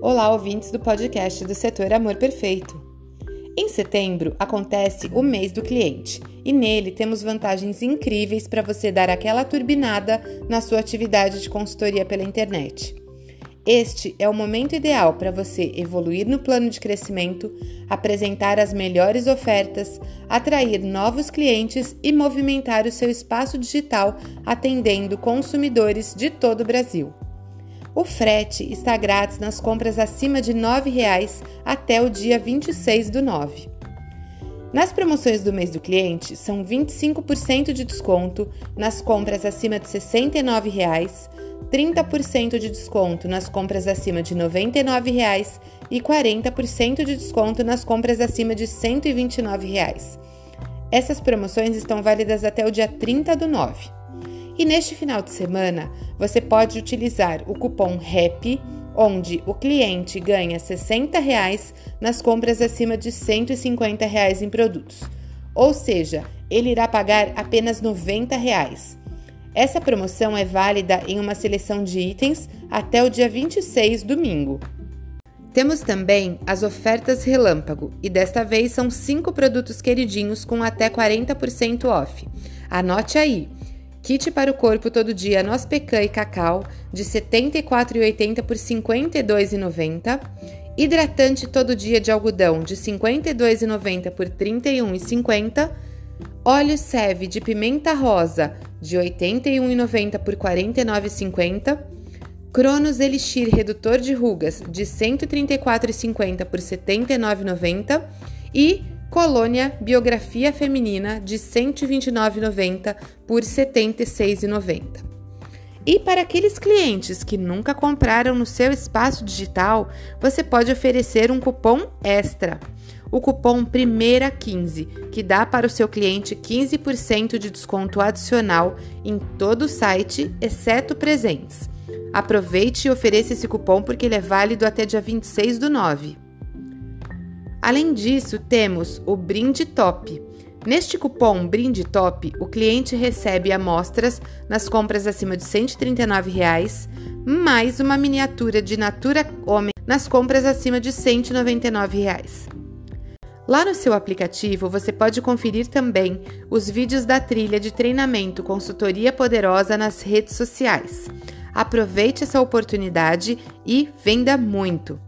Olá, ouvintes do podcast do setor Amor Perfeito. Em setembro acontece o mês do cliente e nele temos vantagens incríveis para você dar aquela turbinada na sua atividade de consultoria pela internet. Este é o momento ideal para você evoluir no plano de crescimento, apresentar as melhores ofertas, atrair novos clientes e movimentar o seu espaço digital atendendo consumidores de todo o Brasil. O frete está grátis nas compras acima de R$ 9,00 até o dia 26 do 9. Nas promoções do mês do cliente, são 25% de desconto nas compras acima de R$ 69,00, 30% de desconto nas compras acima de R$ 99,00 e 40% de desconto nas compras acima de R$ 129,00. Essas promoções estão válidas até o dia 30 do 9. E neste final de semana, você pode utilizar o cupom REP, onde o cliente ganha 60 reais nas compras acima de 150 reais em produtos. Ou seja, ele irá pagar apenas 90 reais. Essa promoção é válida em uma seleção de itens até o dia 26, domingo. Temos também as ofertas relâmpago e desta vez são cinco produtos queridinhos com até 40% off. Anote aí: Kit para o corpo todo dia noz pecan e cacau de R$ 74,80 por R$ 52,90. Hidratante todo dia de algodão de R$ 52,90 por R$ 31,50. Óleo Seve de pimenta rosa de R$ 81,90 por R$ 49,50. Cronos Elixir redutor de rugas de R$ 134,50 por R$ 79,90 e Colônia Biografia Feminina de R$ 129,90 por R$ 76,90. E para aqueles clientes que nunca compraram no seu espaço digital, você pode oferecer um cupom extra. O cupom Primeira 15, que dá para o seu cliente 15% de desconto adicional em todo o site, exceto presentes. Aproveite e ofereça esse cupom porque ele é válido até dia 26 do 9. Além disso, temos o Brinde Top. Neste cupom Brinde Top, o cliente recebe amostras nas compras acima de 139 reais, mais uma miniatura de Natura Homem nas compras acima de 199 reais. Lá no seu aplicativo, você pode conferir também os vídeos da trilha de treinamento Consultoria Poderosa nas redes sociais. Aproveite essa oportunidade e venda muito!